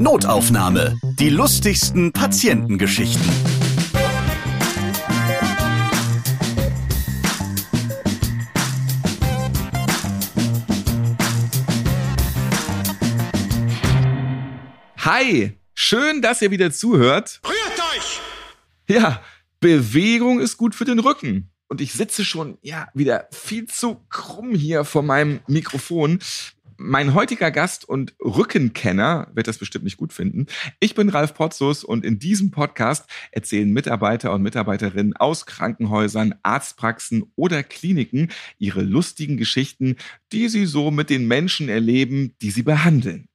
Notaufnahme. Die lustigsten Patientengeschichten. Hi, schön, dass ihr wieder zuhört. Rührt euch! Ja, Bewegung ist gut für den Rücken. Und ich sitze schon, ja, wieder viel zu krumm hier vor meinem Mikrofon. Mein heutiger Gast und Rückenkenner wird das bestimmt nicht gut finden. Ich bin Ralf Potzus und in diesem Podcast erzählen Mitarbeiter und Mitarbeiterinnen aus Krankenhäusern, Arztpraxen oder Kliniken ihre lustigen Geschichten, die sie so mit den Menschen erleben, die sie behandeln.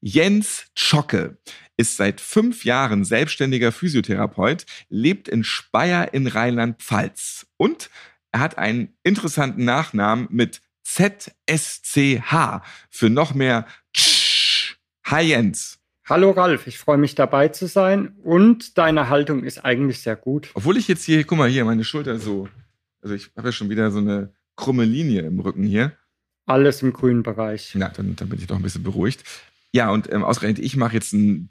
Jens Zschocke ist seit fünf Jahren selbstständiger Physiotherapeut, lebt in Speyer in Rheinland-Pfalz und er hat einen interessanten Nachnamen mit ZSCH für noch mehr. Hi Jens. Hallo Ralf, ich freue mich dabei zu sein und deine Haltung ist eigentlich sehr gut. Obwohl ich jetzt hier, guck mal hier, meine Schulter so, also ich habe ja schon wieder so eine krumme Linie im Rücken hier. Alles im grünen Bereich. Na, dann, dann bin ich doch ein bisschen beruhigt. Ja, und ähm, ausgerechnet, ich mache jetzt einen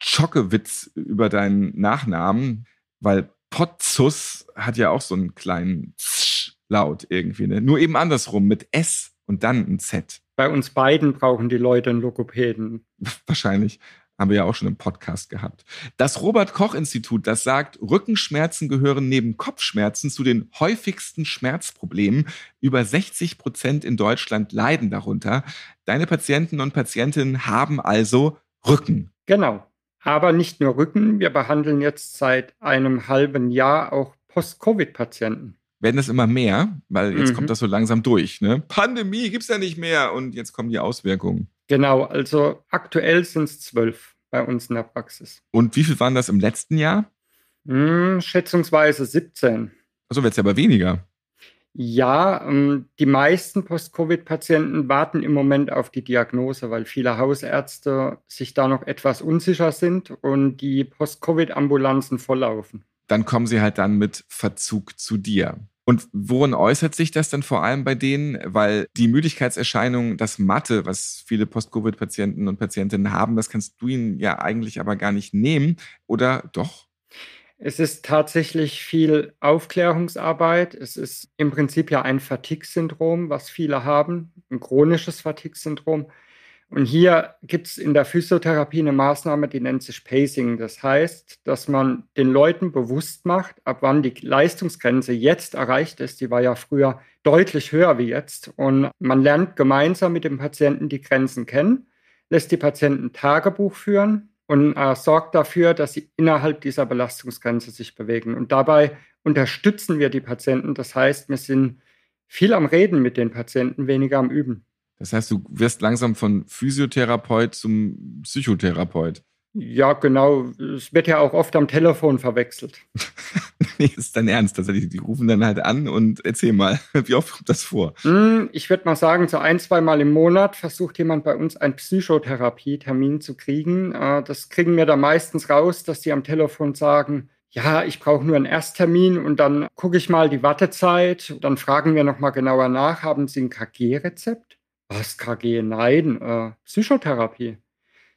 Schocke-Witz über deinen Nachnamen, weil Potzus hat ja auch so einen kleinen Laut irgendwie, ne? Nur eben andersrum mit S und dann ein Z. Bei uns beiden brauchen die Leute einen Logopäden. Wahrscheinlich haben wir ja auch schon im Podcast gehabt. Das Robert Koch Institut, das sagt, Rückenschmerzen gehören neben Kopfschmerzen zu den häufigsten Schmerzproblemen. Über 60 Prozent in Deutschland leiden darunter. Deine Patienten und Patientinnen haben also Rücken. Genau. Aber nicht nur Rücken. Wir behandeln jetzt seit einem halben Jahr auch Post-Covid-Patienten werden das immer mehr, weil jetzt mhm. kommt das so langsam durch. Ne? Pandemie gibt's ja nicht mehr und jetzt kommen die Auswirkungen. Genau, also aktuell sind es zwölf bei uns in der Praxis. Und wie viel waren das im letzten Jahr? Hm, schätzungsweise 17. Also wird es aber weniger. Ja, ähm, die meisten Post-Covid-Patienten warten im Moment auf die Diagnose, weil viele Hausärzte sich da noch etwas unsicher sind und die Post-Covid-Ambulanzen volllaufen. Dann kommen sie halt dann mit Verzug zu dir. Und worin äußert sich das dann vor allem bei denen? Weil die Müdigkeitserscheinung, das Matte, was viele Post-Covid-Patienten und Patientinnen haben, das kannst du ihnen ja eigentlich aber gar nicht nehmen. Oder doch? Es ist tatsächlich viel Aufklärungsarbeit. Es ist im Prinzip ja ein Fatigue-Syndrom, was viele haben, ein chronisches Fatigue-Syndrom. Und hier gibt es in der Physiotherapie eine Maßnahme, die nennt sich Pacing. Das heißt, dass man den Leuten bewusst macht, ab wann die Leistungsgrenze jetzt erreicht ist. Die war ja früher deutlich höher wie jetzt. Und man lernt gemeinsam mit dem Patienten die Grenzen kennen, lässt die Patienten Tagebuch führen und äh, sorgt dafür, dass sie innerhalb dieser Belastungsgrenze sich bewegen. Und dabei unterstützen wir die Patienten. Das heißt, wir sind viel am Reden mit den Patienten, weniger am Üben. Das heißt, du wirst langsam von Physiotherapeut zum Psychotherapeut. Ja, genau. Es wird ja auch oft am Telefon verwechselt. nee, ist dein Ernst. Also die, rufen dann halt an und erzähl mal, wie oft kommt das vor? Hm, ich würde mal sagen, so ein, zwei Mal im Monat versucht jemand bei uns einen Psychotherapie-Termin zu kriegen. Äh, das kriegen wir da meistens raus, dass die am Telefon sagen, ja, ich brauche nur einen Ersttermin und dann gucke ich mal die Wartezeit. Dann fragen wir nochmal genauer nach, haben Sie ein KG-Rezept? Was, KG? Nein, äh, Psychotherapie.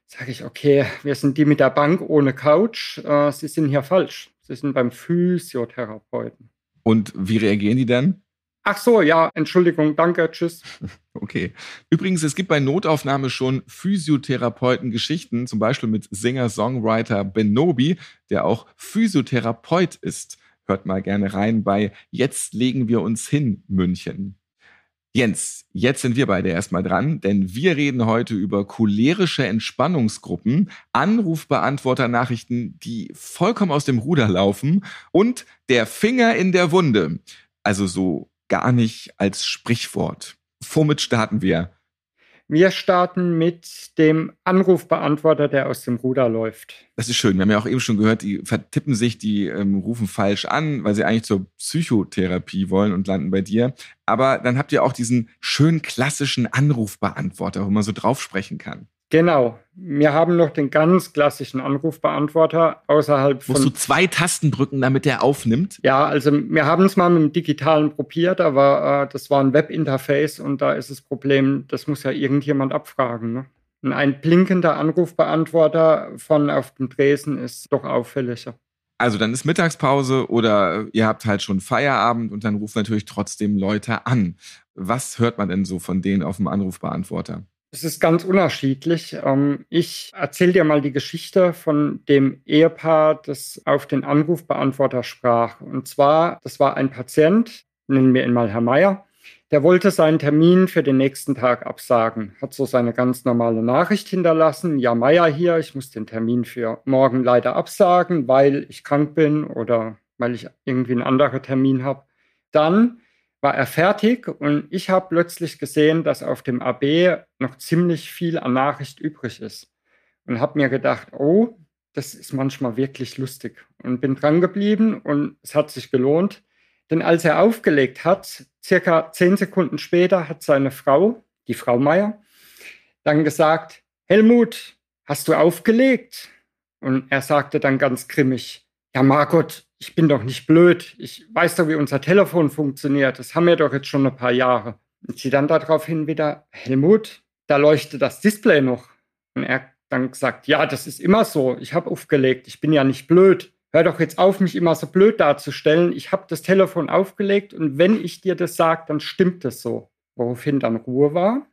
Sage ich, okay, wir sind die mit der Bank ohne Couch. Äh, Sie sind hier falsch. Sie sind beim Physiotherapeuten. Und wie reagieren die dann? Ach so, ja, Entschuldigung, danke, tschüss. Okay. Übrigens, es gibt bei Notaufnahme schon Physiotherapeuten-Geschichten, zum Beispiel mit Singer-Songwriter Ben Nobi, der auch Physiotherapeut ist. Hört mal gerne rein bei Jetzt legen wir uns hin, München. Jens, jetzt sind wir beide erstmal dran, denn wir reden heute über cholerische Entspannungsgruppen, Anrufbeantworter-Nachrichten, die vollkommen aus dem Ruder laufen und der Finger in der Wunde. Also so gar nicht als Sprichwort. Womit starten wir? Wir starten mit dem Anrufbeantworter, der aus dem Ruder läuft. Das ist schön. Wir haben ja auch eben schon gehört, die vertippen sich, die ähm, rufen falsch an, weil sie eigentlich zur Psychotherapie wollen und landen bei dir. Aber dann habt ihr auch diesen schönen klassischen Anrufbeantworter, wo man so drauf sprechen kann. Genau. Wir haben noch den ganz klassischen Anrufbeantworter außerhalb von. Musst du zwei Tasten drücken, damit er aufnimmt? Ja, also wir haben es mal mit dem Digitalen probiert, aber äh, das war ein Webinterface und da ist das Problem, das muss ja irgendjemand abfragen. Ne? Und ein blinkender Anrufbeantworter von auf dem Dresen ist doch auffälliger. Also dann ist Mittagspause oder ihr habt halt schon Feierabend und dann rufen natürlich trotzdem Leute an. Was hört man denn so von denen auf dem Anrufbeantworter? Es ist ganz unterschiedlich. Ähm, ich erzähle dir mal die Geschichte von dem Ehepaar, das auf den Anrufbeantworter sprach. Und zwar, das war ein Patient, nennen wir ihn mal Herr Meier. Der wollte seinen Termin für den nächsten Tag absagen, hat so seine ganz normale Nachricht hinterlassen. Ja, Meier hier, ich muss den Termin für morgen leider absagen, weil ich krank bin oder weil ich irgendwie einen anderen Termin habe. Dann war er fertig und ich habe plötzlich gesehen, dass auf dem AB noch ziemlich viel an Nachricht übrig ist. Und habe mir gedacht, oh, das ist manchmal wirklich lustig. Und bin dran geblieben und es hat sich gelohnt. Denn als er aufgelegt hat, circa zehn Sekunden später, hat seine Frau, die Frau Meier, dann gesagt, Helmut, hast du aufgelegt? Und er sagte dann ganz grimmig, ja Margot, ich bin doch nicht blöd. Ich weiß doch, wie unser Telefon funktioniert. Das haben wir doch jetzt schon ein paar Jahre. Und sie dann daraufhin wieder, Helmut, da leuchtet das Display noch. Und er dann gesagt, ja, das ist immer so. Ich habe aufgelegt. Ich bin ja nicht blöd hör doch jetzt auf, mich immer so blöd darzustellen. Ich habe das Telefon aufgelegt und wenn ich dir das sage, dann stimmt das so. Woraufhin dann Ruhe war.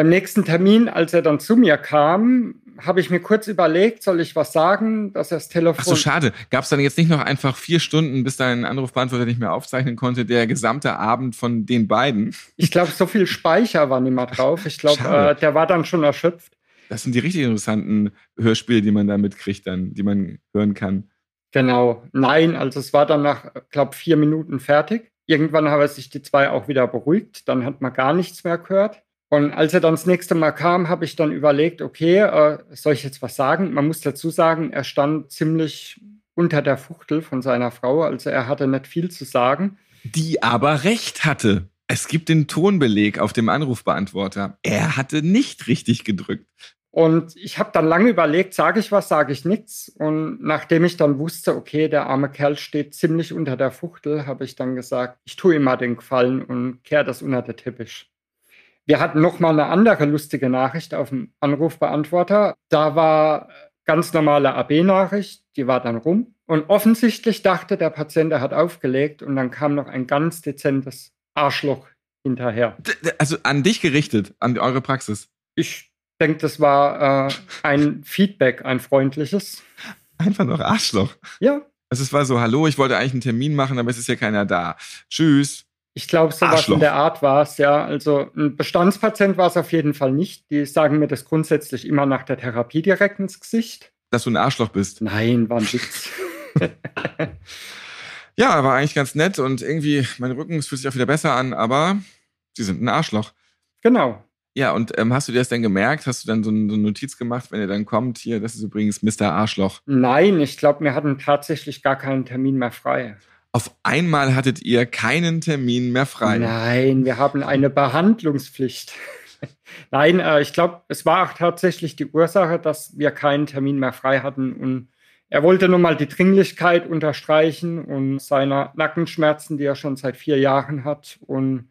Beim nächsten Termin, als er dann zu mir kam, habe ich mir kurz überlegt, soll ich was sagen, dass er das Telefon. Ach so, schade. Gab es dann jetzt nicht noch einfach vier Stunden, bis dein Anrufbeantworter nicht mehr aufzeichnen konnte, der gesamte Abend von den beiden? Ich glaube, so viel Speicher war nicht mehr drauf. Ich glaube, äh, der war dann schon erschöpft. Das sind die richtig interessanten Hörspiele, die man da mitkriegt, dann, die man hören kann. Genau, nein, also es war dann nach, glaube vier Minuten fertig. Irgendwann haben sich die zwei auch wieder beruhigt, dann hat man gar nichts mehr gehört. Und als er dann das nächste Mal kam, habe ich dann überlegt, okay, äh, soll ich jetzt was sagen? Man muss dazu sagen, er stand ziemlich unter der Fuchtel von seiner Frau, also er hatte nicht viel zu sagen. Die aber recht hatte. Es gibt den Tonbeleg auf dem Anrufbeantworter. Er hatte nicht richtig gedrückt. Und ich habe dann lange überlegt, sage ich was, sage ich nichts. Und nachdem ich dann wusste, okay, der arme Kerl steht ziemlich unter der Fuchtel, habe ich dann gesagt, ich tue ihm mal den Gefallen und kehre das unter den Teppich. Wir hatten noch mal eine andere lustige Nachricht auf dem Anrufbeantworter. Da war ganz normale AB-Nachricht, die war dann rum. Und offensichtlich dachte der Patient, er hat aufgelegt und dann kam noch ein ganz dezentes Arschloch hinterher. Also an dich gerichtet, an eure Praxis. Ich denke, das war äh, ein Feedback, ein freundliches. Einfach noch Arschloch. Ja. Also es war so, hallo, ich wollte eigentlich einen Termin machen, aber es ist ja keiner da. Tschüss. Ich glaube, sowas Arschloch. in der Art war es, ja. Also ein Bestandspatient war es auf jeden Fall nicht. Die sagen mir das grundsätzlich immer nach der Therapie direkt ins Gesicht. Dass du ein Arschloch bist. Nein, war ein Witz. ja, war eigentlich ganz nett und irgendwie, mein Rücken fühlt sich auch wieder besser an, aber sie sind ein Arschloch. Genau. Ja, und ähm, hast du dir das denn gemerkt? Hast du dann so, so eine Notiz gemacht, wenn er dann kommt? Hier, das ist übrigens Mr. Arschloch. Nein, ich glaube, wir hatten tatsächlich gar keinen Termin mehr frei. Auf einmal hattet ihr keinen Termin mehr frei. Nein, wir haben eine Behandlungspflicht. Nein, äh, ich glaube, es war auch tatsächlich die Ursache, dass wir keinen Termin mehr frei hatten. Und er wollte nun mal die Dringlichkeit unterstreichen und seine Nackenschmerzen, die er schon seit vier Jahren hat. Und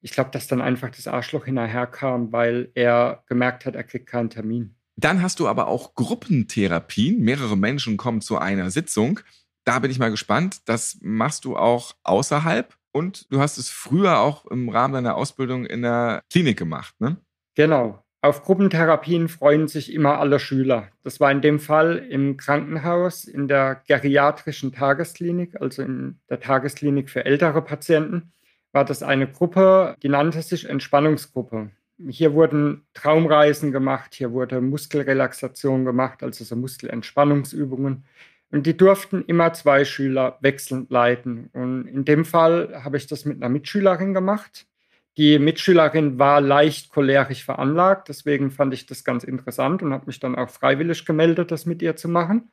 ich glaube, dass dann einfach das Arschloch hinterherkam, weil er gemerkt hat, er kriegt keinen Termin. Dann hast du aber auch Gruppentherapien. Mehrere Menschen kommen zu einer Sitzung. Da bin ich mal gespannt. Das machst du auch außerhalb und du hast es früher auch im Rahmen deiner Ausbildung in der Klinik gemacht, ne? Genau. Auf Gruppentherapien freuen sich immer alle Schüler. Das war in dem Fall im Krankenhaus, in der geriatrischen Tagesklinik, also in der Tagesklinik für ältere Patienten war das eine Gruppe, die nannte sich Entspannungsgruppe. Hier wurden Traumreisen gemacht, hier wurde Muskelrelaxation gemacht, also so Muskelentspannungsübungen. Und die durften immer zwei Schüler wechselnd leiten. Und in dem Fall habe ich das mit einer Mitschülerin gemacht. Die Mitschülerin war leicht cholerisch veranlagt, deswegen fand ich das ganz interessant und habe mich dann auch freiwillig gemeldet, das mit ihr zu machen.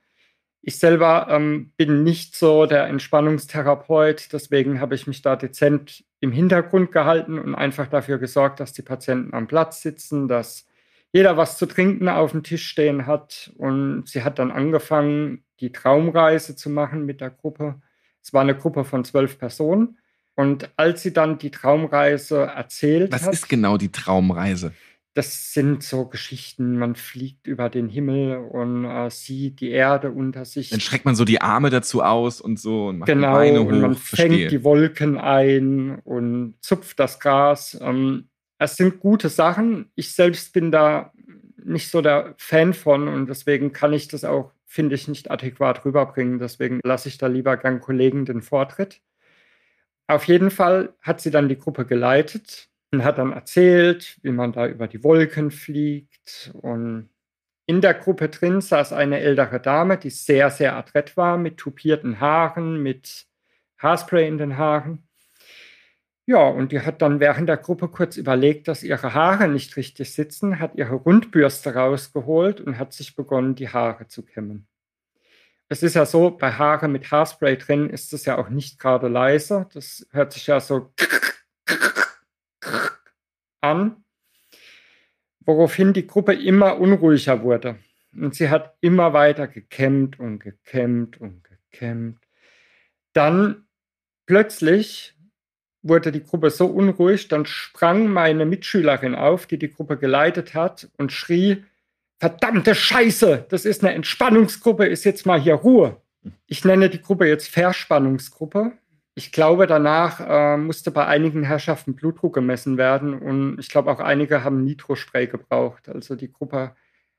Ich selber ähm, bin nicht so der Entspannungstherapeut, deswegen habe ich mich da dezent im Hintergrund gehalten und einfach dafür gesorgt, dass die Patienten am Platz sitzen, dass jeder was zu trinken auf dem Tisch stehen hat. Und sie hat dann angefangen, die Traumreise zu machen mit der Gruppe. Es war eine Gruppe von zwölf Personen. Und als sie dann die Traumreise erzählt was hat. Was ist genau die Traumreise? das sind so Geschichten, man fliegt über den Himmel und äh, sieht die Erde unter sich. Dann streckt man so die Arme dazu aus und so und macht genau, die Beine hoch. und man Verstehe. fängt die Wolken ein und zupft das Gras. Ähm, es sind gute Sachen. Ich selbst bin da nicht so der Fan von und deswegen kann ich das auch, finde ich, nicht adäquat rüberbringen. Deswegen lasse ich da lieber gern Kollegen den Vortritt. Auf jeden Fall hat sie dann die Gruppe geleitet und hat dann erzählt, wie man da über die Wolken fliegt. Und in der Gruppe drin saß eine ältere Dame, die sehr, sehr adrett war, mit tupierten Haaren, mit Haarspray in den Haaren. Ja, und die hat dann während der Gruppe kurz überlegt, dass ihre Haare nicht richtig sitzen, hat ihre Rundbürste rausgeholt und hat sich begonnen, die Haare zu kämmen. Es ist ja so, bei Haare mit Haarspray drin ist es ja auch nicht gerade leise. Das hört sich ja so an, woraufhin die Gruppe immer unruhiger wurde. Und sie hat immer weiter gekämmt und gekämmt und gekämmt. Dann plötzlich wurde die Gruppe so unruhig, dann sprang meine Mitschülerin auf, die die Gruppe geleitet hat und schrie, verdammte Scheiße, das ist eine Entspannungsgruppe, ist jetzt mal hier Ruhe. Ich nenne die Gruppe jetzt Verspannungsgruppe. Ich glaube, danach äh, musste bei einigen Herrschaften Blutdruck gemessen werden und ich glaube auch einige haben Nitrospray gebraucht. Also die Gruppe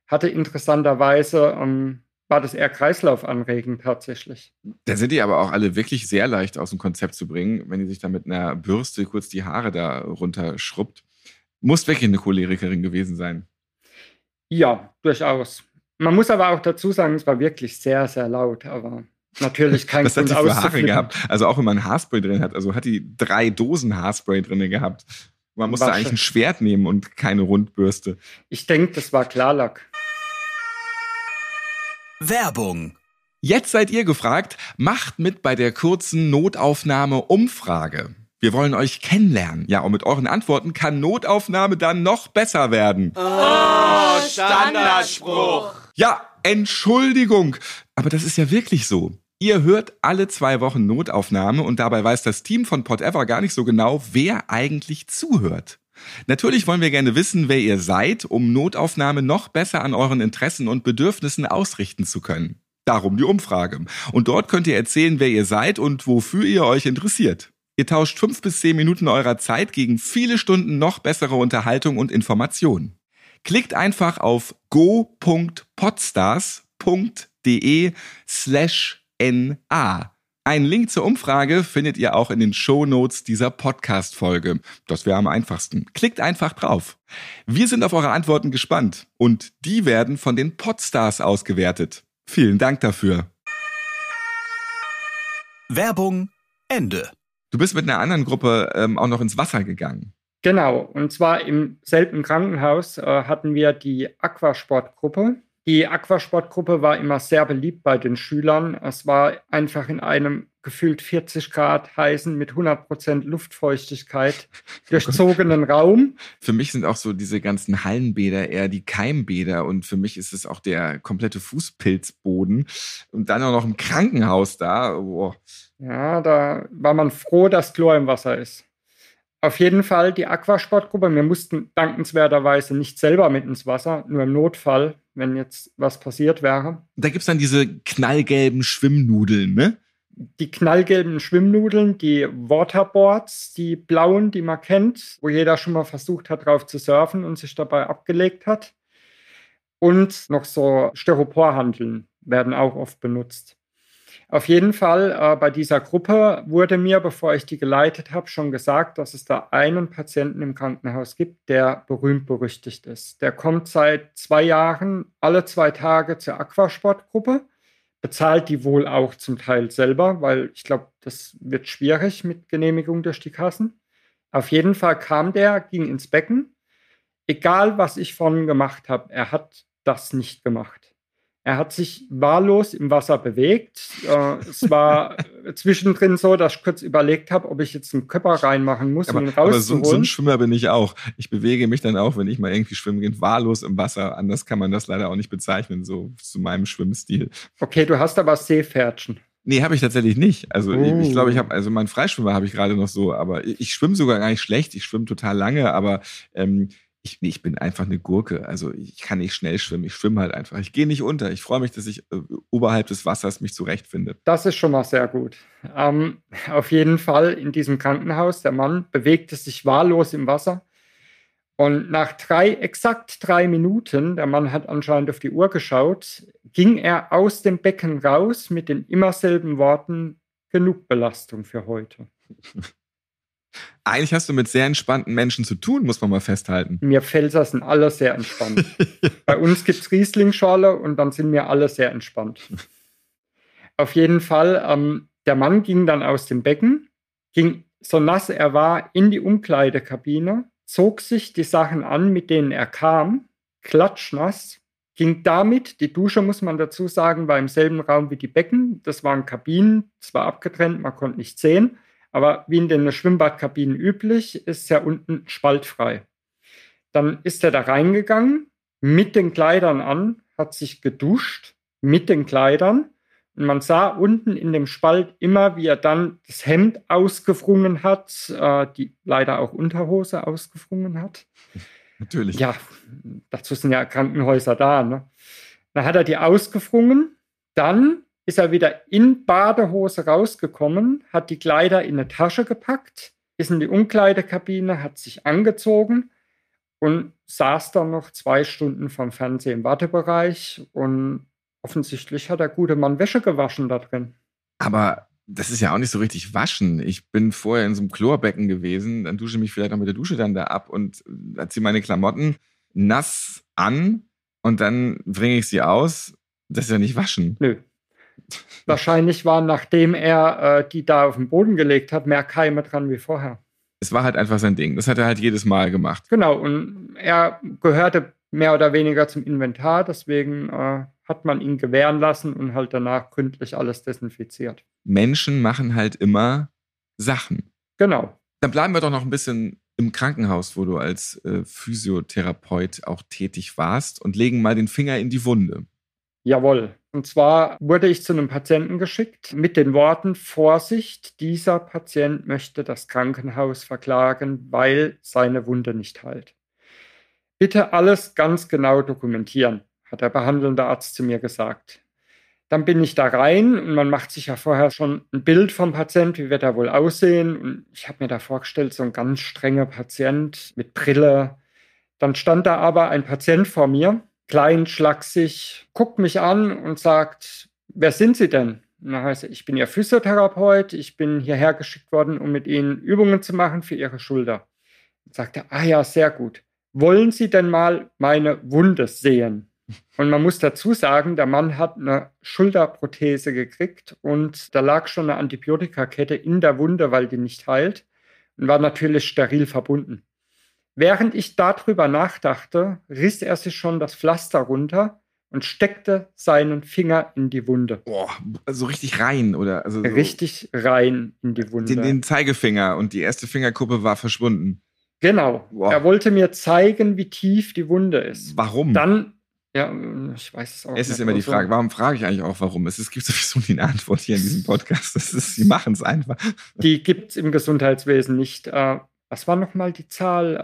hatte interessanterweise, ähm, war das eher kreislaufanregend tatsächlich. Da sind die aber auch alle wirklich sehr leicht aus dem Konzept zu bringen, wenn die sich da mit einer Bürste kurz die Haare da runterschrubbt. Muss wirklich eine Cholerikerin gewesen sein. Ja, durchaus. Man muss aber auch dazu sagen, es war wirklich sehr, sehr laut, aber natürlich kein Was hat Grund die für Haare gehabt? Also auch wenn man Haarspray drin hat. Also hat die drei Dosen Haarspray drin gehabt. Man musste eigentlich ein Schwert nehmen und keine Rundbürste. Ich denke, das war Klarlack. Werbung. Jetzt seid ihr gefragt, macht mit bei der kurzen Notaufnahme-Umfrage. Wir wollen euch kennenlernen. Ja, und mit euren Antworten kann Notaufnahme dann noch besser werden. Oh, Standardspruch. Ja, Entschuldigung. Aber das ist ja wirklich so. Ihr hört alle zwei Wochen Notaufnahme und dabei weiß das Team von Potever gar nicht so genau, wer eigentlich zuhört. Natürlich wollen wir gerne wissen, wer ihr seid, um Notaufnahme noch besser an euren Interessen und Bedürfnissen ausrichten zu können. Darum die Umfrage. Und dort könnt ihr erzählen, wer ihr seid und wofür ihr euch interessiert. Ihr tauscht fünf bis zehn Minuten eurer Zeit gegen viele Stunden noch bessere Unterhaltung und Information. Klickt einfach auf go.podstars.de slash na. Einen Link zur Umfrage findet ihr auch in den Shownotes dieser Podcast-Folge. Das wäre am einfachsten. Klickt einfach drauf. Wir sind auf eure Antworten gespannt und die werden von den Podstars ausgewertet. Vielen Dank dafür. Werbung Ende. Du bist mit einer anderen Gruppe ähm, auch noch ins Wasser gegangen. Genau, und zwar im selben Krankenhaus äh, hatten wir die Aquasportgruppe. Die Aquasportgruppe war immer sehr beliebt bei den Schülern. Es war einfach in einem gefühlt 40 Grad heißen, mit 100% Luftfeuchtigkeit durchzogenen Raum. Für mich sind auch so diese ganzen Hallenbäder eher die Keimbäder und für mich ist es auch der komplette Fußpilzboden und dann auch noch im Krankenhaus da. Boah. Ja, da war man froh, dass Chlor im Wasser ist. Auf jeden Fall die Aquasportgruppe. Wir mussten dankenswerterweise nicht selber mit ins Wasser, nur im Notfall, wenn jetzt was passiert wäre. Da gibt's dann diese knallgelben Schwimmnudeln, ne? Die knallgelben Schwimmnudeln, die Waterboards, die blauen, die man kennt, wo jeder schon mal versucht hat, drauf zu surfen und sich dabei abgelegt hat. Und noch so Styroporhandeln werden auch oft benutzt. Auf jeden Fall äh, bei dieser Gruppe wurde mir, bevor ich die geleitet habe, schon gesagt, dass es da einen Patienten im Krankenhaus gibt, der berühmt berüchtigt ist. Der kommt seit zwei Jahren alle zwei Tage zur Aquasportgruppe, bezahlt die wohl auch zum Teil selber, weil ich glaube, das wird schwierig mit Genehmigung durch die Kassen. Auf jeden Fall kam der, ging ins Becken. Egal, was ich von gemacht habe, er hat das nicht gemacht. Er hat sich wahllos im Wasser bewegt. Äh, es war zwischendrin so, dass ich kurz überlegt habe, ob ich jetzt einen Körper reinmachen muss, Aber, um ihn aber so, rauszuholen. so ein Schwimmer bin ich auch. Ich bewege mich dann auch, wenn ich mal irgendwie schwimmen gehe, wahllos im Wasser. Anders kann man das leider auch nicht bezeichnen, so zu meinem Schwimmstil. okay, du hast aber Seepferdchen. Nee, habe ich tatsächlich nicht. Also ich, ich Oh. glaube, ich habe, also meinen Freischwimmer habe ich gerade noch so, aber ich, ich schwimme sogar gar nicht schlecht. Ich schwimme total lange, aber ähm, Ich, ich bin einfach eine Gurke. Also ich kann nicht schnell schwimmen. Ich schwimme halt einfach. Ich gehe nicht unter. Ich freue mich, dass ich äh, oberhalb des Wassers mich zurechtfinde. Das ist schon mal sehr gut. Ähm, auf jeden Fall in diesem Krankenhaus, der Mann bewegte sich wahllos im Wasser. Und nach drei, exakt drei Minuten, der Mann hat anscheinend auf die Uhr geschaut, ging er aus dem Becken raus mit den immer selben Worten, genug Belastung für heute. Eigentlich hast du mit sehr entspannten Menschen zu tun, muss man mal festhalten. Mir Pfälzer sind alle sehr entspannt. Bei uns gibt es Riesling-Schorle und dann sind wir alle sehr entspannt. Auf jeden Fall, ähm, der Mann ging dann aus dem Becken, ging so nass er war in die Umkleidekabine, zog sich die Sachen an, mit denen er kam, klatschnass, ging damit, die Dusche muss man dazu sagen, war im selben Raum wie die Becken. Das waren Kabinen, zwar abgetrennt, man konnte nicht sehen, aber wie in den Schwimmbadkabinen üblich, ist ja unten spaltfrei. Dann ist er da reingegangen, mit den Kleidern an, hat sich geduscht mit den Kleidern. Und man sah unten in dem Spalt immer, wie er dann das Hemd ausgefrungen hat, äh, die leider auch Unterhose ausgefrungen hat. Natürlich. Ja, dazu sind ja Krankenhäuser da. Ne? Dann hat er die ausgefrungen, dann ist er wieder in Badehose rausgekommen, hat die Kleider in eine Tasche gepackt, ist in die Umkleidekabine, hat sich angezogen und saß dann noch zwei Stunden vom Fernseher im Wartebereich und offensichtlich hat der gute Mann Wäsche gewaschen da drin. Aber das ist ja auch nicht so richtig waschen. Ich bin vorher in so einem Chlorbecken gewesen, dann dusche ich mich vielleicht noch mit der Dusche dann da ab und ziehe meine Klamotten nass an und dann bringe ich sie aus. Das ist ja nicht waschen. Nö. Wahrscheinlich waren, nachdem er äh, die da auf den Boden gelegt hat, mehr Keime dran wie vorher. Es war halt einfach sein Ding. Das hat er halt jedes Mal gemacht. Genau, und er gehörte mehr oder weniger zum Inventar, deswegen äh, hat man ihn gewähren lassen und halt danach gründlich alles desinfiziert. Menschen machen halt immer Sachen. Genau. Dann bleiben wir doch noch ein bisschen im Krankenhaus, wo du als äh, Physiotherapeut auch tätig warst und legen mal den Finger in die Wunde. Jawohl. Und zwar wurde ich zu einem Patienten geschickt mit den Worten, Vorsicht, dieser Patient möchte das Krankenhaus verklagen, weil seine Wunde nicht heilt. Bitte alles ganz genau dokumentieren, hat der behandelnde Arzt zu mir gesagt. Dann bin ich da rein und man macht sich ja vorher schon ein Bild vom Patient, wie wird er wohl aussehen. Und ich habe mir da vorgestellt, so ein ganz strenger Patient mit Brille. Dann stand da aber ein Patient vor mir, klein, schlaksig, guckt mich an und sagt, wer sind Sie denn? Und dann heißt ich bin Ihr Physiotherapeut, ich bin hierher geschickt worden, um mit Ihnen Übungen zu machen für Ihre Schulter. Und sagt er, ah ja, sehr gut. Wollen Sie denn mal meine Wunde sehen? Und man muss dazu sagen, der Mann hat eine Schulterprothese gekriegt und da lag schon eine Antibiotikakette in der Wunde, weil die nicht heilt und war natürlich steril verbunden. Während ich darüber nachdachte, riss er sich schon das Pflaster runter und steckte seinen Finger in die Wunde. Boah, so richtig rein, oder? Also so richtig rein in die Wunde. Den, den, Zeigefinger und die erste Fingerkuppe war verschwunden. Genau. Boah. Er wollte mir zeigen, wie tief die Wunde ist. Warum? Dann ja, ich weiß es auch. Es ist immer die Frage, warum frage ich eigentlich auch, warum? Es, es gibt sowieso nie eine Antwort hier in diesem Podcast. Das ist, sie machen es einfach. Die gibt es im Gesundheitswesen nicht. Was war nochmal die Zahl,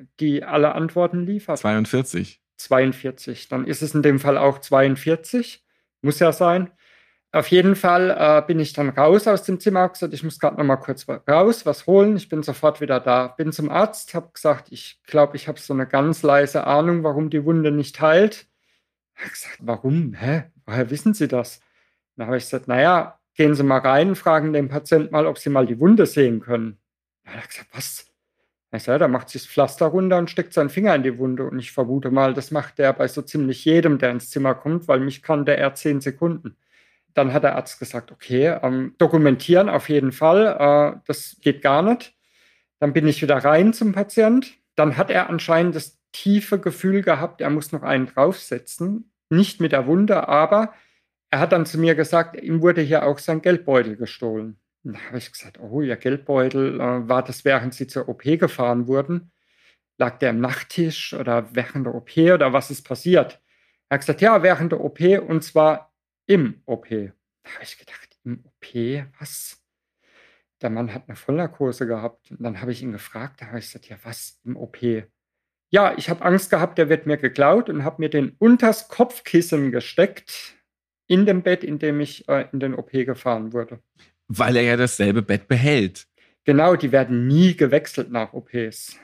äh, die alle Antworten liefert? 42. 42. Dann ist es in dem Fall auch 42. Muss ja sein. Auf jeden Fall äh, bin ich dann raus aus dem Zimmer, gesagt, ich muss gerade noch mal kurz raus, was holen. Ich bin sofort wieder da. Bin zum Arzt, habe gesagt, ich glaube, ich habe so eine ganz leise Ahnung, warum die Wunde nicht heilt. Hat gesagt, warum? Hä? Woher wissen Sie das? Dann habe ich gesagt, naja, gehen Sie mal rein, fragen den Patienten mal, ob Sie mal die Wunde sehen können. Dann hat er gesagt, was? Ich sage, da macht sich das Pflaster runter und steckt seinen Finger in die Wunde. Und ich vermute mal, das macht der bei so ziemlich jedem, der ins Zimmer kommt, weil mich kann der eher zehn Sekunden. Dann hat der Arzt gesagt, okay, ähm, dokumentieren auf jeden Fall, äh, das geht gar nicht. Dann bin ich wieder rein zum Patient. Dann hat er anscheinend das tiefe Gefühl gehabt, er muss noch einen draufsetzen. Nicht mit der Wunde, aber er hat dann zu mir gesagt, ihm wurde hier auch sein Geldbeutel gestohlen. Da habe ich gesagt, oh, Ihr Geldbeutel, äh, war das, während Sie zur OP gefahren wurden? Lag der im Nachttisch oder während der OP oder was ist passiert? Er hat gesagt, ja, während der OP und zwar im OP. Da habe ich gedacht, im OP, was? Der Mann hat eine Vollnarkose gehabt. Und dann habe ich ihn gefragt, da habe ich gesagt, ja, was im OP? Ja, ich habe Angst gehabt, der wird mir geklaut und habe mir den unters Kopfkissen gesteckt in dem Bett, in dem ich äh, in den OP gefahren wurde. Weil er ja dasselbe Bett behält. Genau, die werden nie gewechselt nach OPs.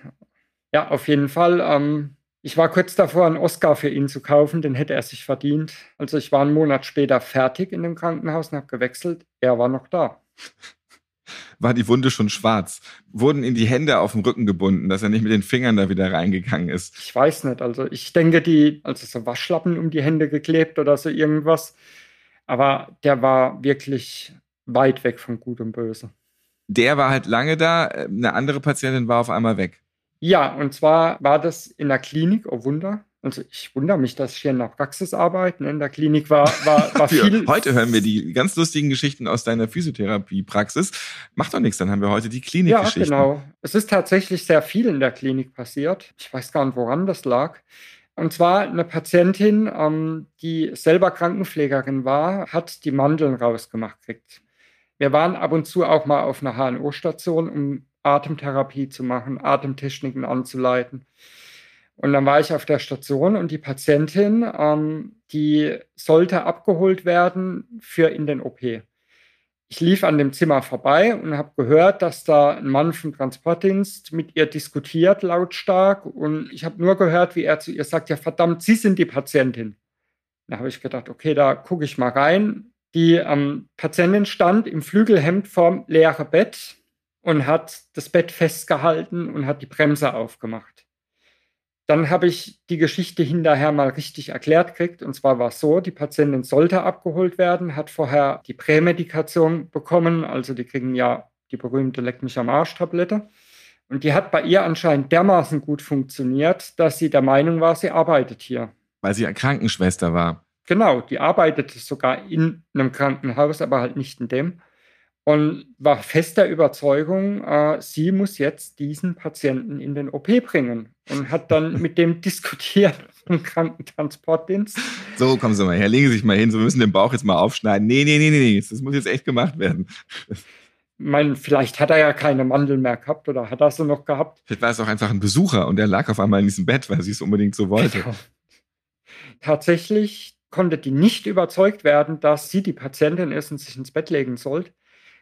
Ja, auf jeden Fall. Ähm, ich war kurz davor, einen Oscar für ihn zu kaufen, den hätte er sich verdient. Also ich war einen Monat später fertig in dem Krankenhaus und habe gewechselt. Er war noch da. War die Wunde schon schwarz? Wurden ihm die Hände auf den Rücken gebunden, dass er nicht mit den Fingern da wieder reingegangen ist? Ich weiß nicht. Also ich denke, die, also so Waschlappen um die Hände geklebt oder so irgendwas. Aber der war wirklich weit weg von Gut und Böse. Der war halt lange da, eine andere Patientin war auf einmal weg. Ja, und zwar war das in der Klinik, oh Wunder. Also ich wundere mich, dass ich hier in der Praxis arbeite. Ne? In der Klinik war, war, war viel. heute hören wir die ganz lustigen Geschichten aus deiner Physiotherapie-Praxis. Macht doch nichts, dann haben wir heute die Klinikgeschichten. Ja, genau. Es ist tatsächlich sehr viel in der Klinik passiert. Ich weiß gar nicht, woran das lag. Und zwar eine Patientin, ähm, die selber Krankenpflegerin war, hat die Mandeln rausgemacht gekriegt. Wir waren ab und zu auch mal auf einer HNO-Station, um Atemtherapie zu machen, Atemtechniken anzuleiten. Und dann war ich auf der Station und die Patientin, ähm, die sollte abgeholt werden für in den OP. Ich lief an dem Zimmer vorbei und habe gehört, dass da ein Mann vom Transportdienst mit ihr diskutiert, lautstark. Und ich habe nur gehört, wie er zu ihr sagt, ja verdammt, Sie sind die Patientin. Da habe ich gedacht, okay, da gucke ich mal rein. Die ähm, Patientin stand im Flügelhemd vorm leeren Bett und hat das Bett festgehalten und hat die Bremse aufgemacht. Dann habe ich die Geschichte hinterher mal richtig erklärt gekriegt. Und zwar war es so, die Patientin sollte abgeholt werden, hat vorher die Prämedikation bekommen. Also die kriegen ja die berühmte Leck mich am Arsch-Tablette. Und die hat bei ihr anscheinend dermaßen gut funktioniert, dass sie der Meinung war, sie arbeitet hier. Weil sie Krankenschwester war. Genau, die arbeitete sogar in einem Krankenhaus, aber halt nicht in dem. Und war fester Überzeugung, äh, sie muss jetzt diesen Patienten in den OP bringen. Und hat dann mit dem diskutiert im Krankentransportdienst. So, kommen Sie mal her, legen Sie sich mal hin, Sie müssen den Bauch jetzt mal aufschneiden. Nee, nee, nee, nee, das muss jetzt echt gemacht werden. Mein, vielleicht hat er ja keine Mandeln mehr gehabt oder hat er sie noch gehabt. Vielleicht war es auch einfach ein Besucher und der lag auf einmal in diesem Bett, weil sie es unbedingt so wollte. Genau. Tatsächlich konnte die nicht überzeugt werden, dass sie die Patientin ist und sich ins Bett legen sollte.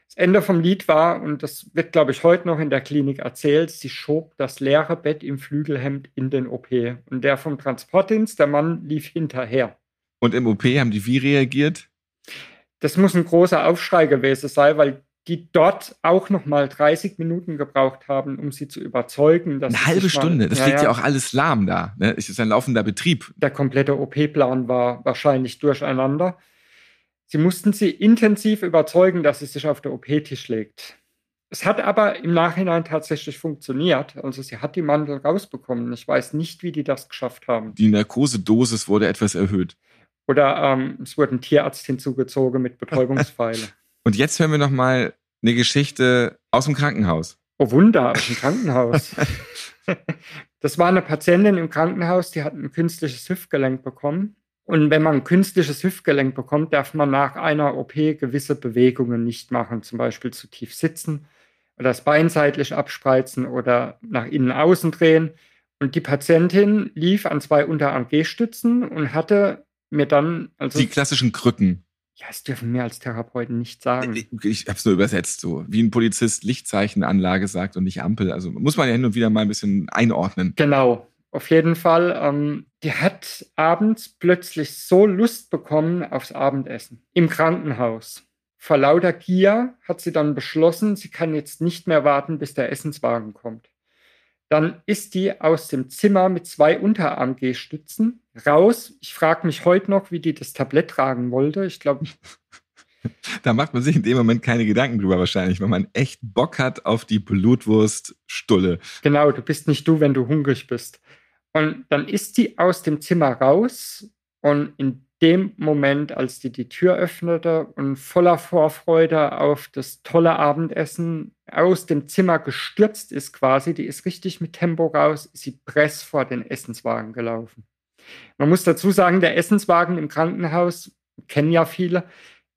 Das Ende vom Lied war, und das wird, glaube ich, heute noch in der Klinik erzählt, sie schob das leere Bett im Flügelhemd in den OP. Und der vom Transportdienst, der Mann, lief hinterher. Und im OP haben die wie reagiert? Das muss ein großer Aufschrei gewesen sein, weil die dort auch noch mal 30 Minuten gebraucht haben, um sie zu überzeugen. Dass Eine halbe Stunde, mal, das liegt ja auch alles lahm da. Ne? Es ist ein laufender Betrieb. Der komplette OP-Plan war wahrscheinlich durcheinander. Sie mussten sie intensiv überzeugen, dass sie sich auf der OP-Tisch legt. Es hat aber im Nachhinein tatsächlich funktioniert. Also sie hat die Mandel rausbekommen. Ich weiß nicht, wie die das geschafft haben. Die Narkosedosis wurde etwas erhöht. Oder ähm, es wurde ein Tierarzt hinzugezogen mit Betäubungspfeile. Und jetzt hören wir noch mal eine Geschichte aus dem Krankenhaus. Oh Wunder, aus dem Krankenhaus. das war eine Patientin im Krankenhaus, die hat ein künstliches Hüftgelenk bekommen. Und wenn man ein künstliches Hüftgelenk bekommt, darf man nach einer OP gewisse Bewegungen nicht machen, zum Beispiel zu tief sitzen oder das Bein seitlich abspreizen oder nach innen außen drehen. Und die Patientin lief an zwei Unterarm-G-Stützen und hatte mir dann also die klassischen Krücken. Ja, das dürfen wir als Therapeuten nicht sagen. Ich, ich habe es nur übersetzt, so wie ein Polizist Lichtzeichenanlage sagt und nicht Ampel. Also muss man ja hin und wieder mal ein bisschen einordnen. Genau, auf jeden Fall. Ähm, die hat abends plötzlich so Lust bekommen aufs Abendessen im Krankenhaus. Vor lauter Gier hat sie dann beschlossen, sie kann jetzt nicht mehr warten, bis der Essenswagen kommt. Dann ist die aus dem Zimmer mit zwei Unterarm-G-Stützen raus. Ich frage mich heute noch, wie die das Tablett tragen wollte. Ich glaube. Da macht man sich in dem Moment keine Gedanken drüber wahrscheinlich, wenn man echt Bock hat auf die Blutwurststulle. Genau, du bist nicht du, wenn du hungrig bist. Und dann ist die aus dem Zimmer raus und in dem Moment, als die die Tür öffnete und voller Vorfreude auf das tolle Abendessen aus dem Zimmer gestürzt ist quasi, die ist richtig mit Tempo raus, ist sie press vor den Essenswagen gelaufen. Man muss dazu sagen, der Essenswagen im Krankenhaus, kennen ja viele,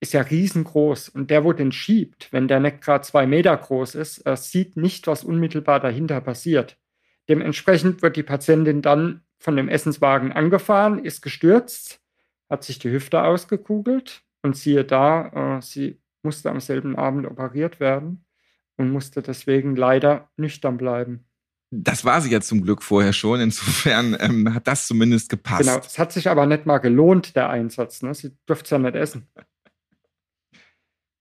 ist ja riesengroß und der, wo den schiebt, wenn der nicht gerade zwei Meter groß ist, sieht nicht, was unmittelbar dahinter passiert. Dementsprechend wird die Patientin dann von dem Essenswagen angefahren, ist gestürzt, hat sich die Hüfte ausgekugelt und siehe da, äh, sie musste am selben Abend operiert werden und musste deswegen leider nüchtern bleiben. Das war sie ja zum Glück vorher schon. Insofern ähm, hat das zumindest gepasst. Genau, es hat sich aber nicht mal gelohnt, der Einsatz. Ne? Sie durfte es ja nicht essen.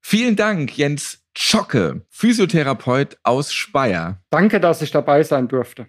Vielen Dank, Jens Zschocke, Physiotherapeut aus Speyer. Danke, dass ich dabei sein durfte.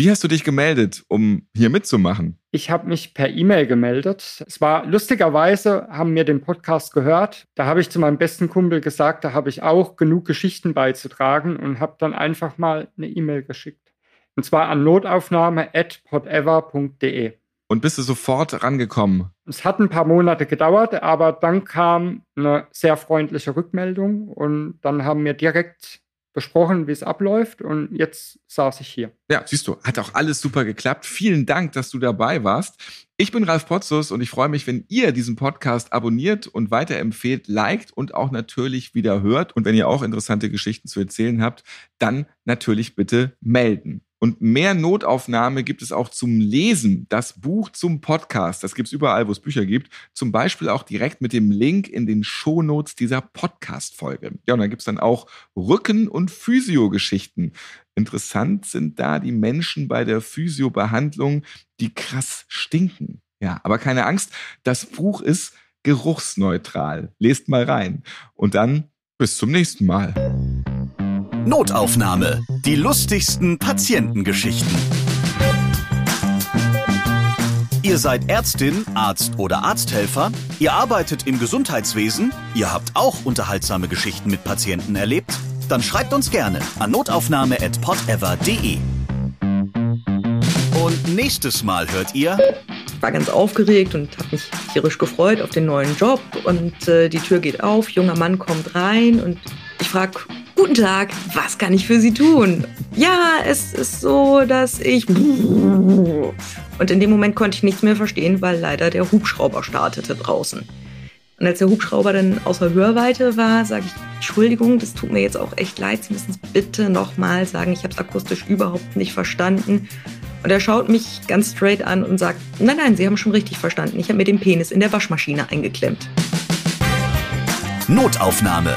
Wie hast du dich gemeldet, um hier mitzumachen? Ich habe mich per E-Mail gemeldet. Es war lustigerweise, haben mir den Podcast gehört. Da habe ich zu meinem besten Kumpel gesagt, da habe ich auch genug Geschichten beizutragen und habe dann einfach mal eine E-Mail geschickt. Und zwar an notaufnahme.podever.de. Und bist du sofort rangekommen? Es hat ein paar Monate gedauert, aber dann kam eine sehr freundliche Rückmeldung und dann haben wir direkt besprochen, wie es abläuft und jetzt saß ich hier. Ja, siehst du, hat auch alles super geklappt. Vielen Dank, dass du dabei warst. Ich bin Ralf Potzus und ich freue mich, wenn ihr diesen Podcast abonniert und weiterempfehlt, liked und auch natürlich wieder hört. Und wenn ihr auch interessante Geschichten zu erzählen habt, dann natürlich bitte melden. Und mehr Notaufnahme gibt es auch zum Lesen. Das Buch zum Podcast, das gibt es überall, wo es Bücher gibt. Zum Beispiel auch direkt mit dem Link in den Shownotes dieser Podcast-Folge. Ja, und da gibt es dann auch Rücken- und Physio-Geschichten. Interessant sind da die Menschen bei der Physio-Behandlung, die krass stinken. Ja, aber keine Angst, das Buch ist geruchsneutral. Lest mal rein. Und dann bis zum nächsten Mal. Notaufnahme. Die lustigsten Patientengeschichten. Ihr seid Ärztin, Arzt oder Arzthelfer, ihr arbeitet im Gesundheitswesen, ihr habt auch unterhaltsame Geschichten mit Patienten erlebt? Dann schreibt uns gerne an notaufnahme.podever.de. Und nächstes Mal hört ihr. Ich war ganz aufgeregt und habe mich tierisch gefreut auf den neuen Job. Und äh, die Tür geht auf, junger Mann kommt rein und ich frage, Guten Tag, was kann ich für Sie tun? Ja, es ist so, dass ich. Und in dem Moment konnte ich nichts mehr verstehen, weil leider der Hubschrauber startete draußen. Und als der Hubschrauber dann außer Hörweite war, sage ich, Entschuldigung, das tut mir jetzt auch echt leid, Sie müssen es bitte nochmal sagen, ich habe es akustisch überhaupt nicht verstanden. Und er schaut mich ganz straight an und sagt, nein, nein, Sie haben schon richtig verstanden, ich habe mir den Penis in der Waschmaschine eingeklemmt. Notaufnahme